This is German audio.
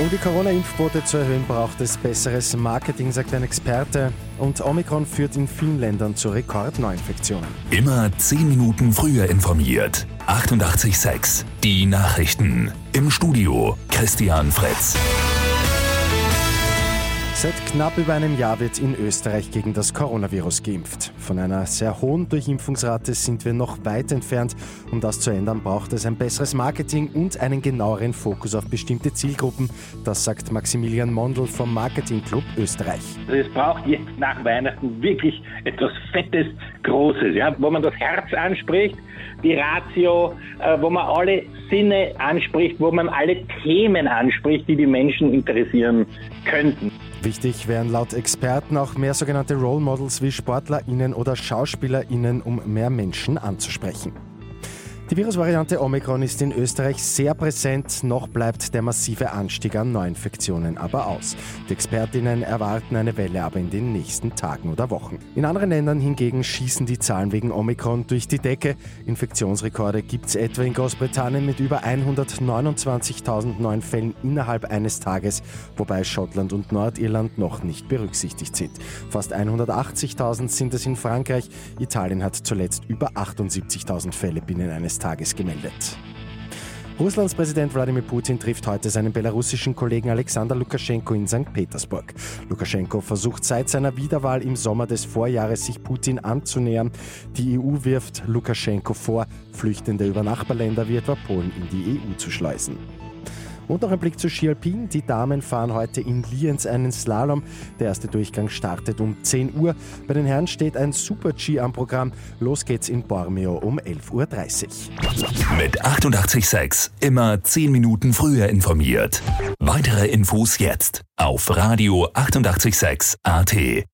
Um die Corona-Impfquote zu erhöhen, braucht es besseres Marketing, sagt ein Experte. Und Omikron führt in vielen Ländern zu Rekordneuinfektionen. Immer 10 Minuten früher informiert. 88.6 Die Nachrichten. Im Studio Christian Fritz. Seit knapp über einem Jahr wird in Österreich gegen das Coronavirus geimpft. Von einer sehr hohen Durchimpfungsrate sind wir noch weit entfernt. Um das zu ändern, braucht es ein besseres Marketing und einen genaueren Fokus auf bestimmte Zielgruppen. Das sagt Maximilian Mondl vom Marketing Club Österreich. Also es braucht jetzt nach Weihnachten wirklich etwas Fettes, Großes, ja, wo man das Herz anspricht, die Ratio, äh, wo man alle Sinne anspricht, wo man alle Themen anspricht, die die Menschen interessieren könnten. Wichtig wären laut Experten auch mehr sogenannte Role Models wie SportlerInnen oder SchauspielerInnen, um mehr Menschen anzusprechen. Die Virusvariante Omikron ist in Österreich sehr präsent, noch bleibt der massive Anstieg an Neuinfektionen aber aus. Die Expertinnen erwarten eine Welle aber in den nächsten Tagen oder Wochen. In anderen Ländern hingegen schießen die Zahlen wegen Omikron durch die Decke. Infektionsrekorde gibt es etwa in Großbritannien mit über 129.000 neuen Fällen innerhalb eines Tages, wobei Schottland und Nordirland noch nicht berücksichtigt sind. Fast 180.000 sind es in Frankreich. Italien hat zuletzt über 78.000 Fälle binnen eines Tages gemeldet. Russlands Präsident Wladimir Putin trifft heute seinen belarussischen Kollegen Alexander Lukaschenko in St. Petersburg. Lukaschenko versucht seit seiner Wiederwahl im Sommer des Vorjahres sich Putin anzunähern. Die EU wirft Lukaschenko vor, Flüchtende über Nachbarländer wie etwa Polen in die EU zu schleusen. Und noch ein Blick zu Ski Alpin. Die Damen fahren heute in Lienz einen Slalom. Der erste Durchgang startet um 10 Uhr. Bei den Herren steht ein Super-G am Programm. Los geht's in Bormio um 11.30 Uhr. Mit 886 immer 10 Minuten früher informiert. Weitere Infos jetzt auf Radio 886 AT.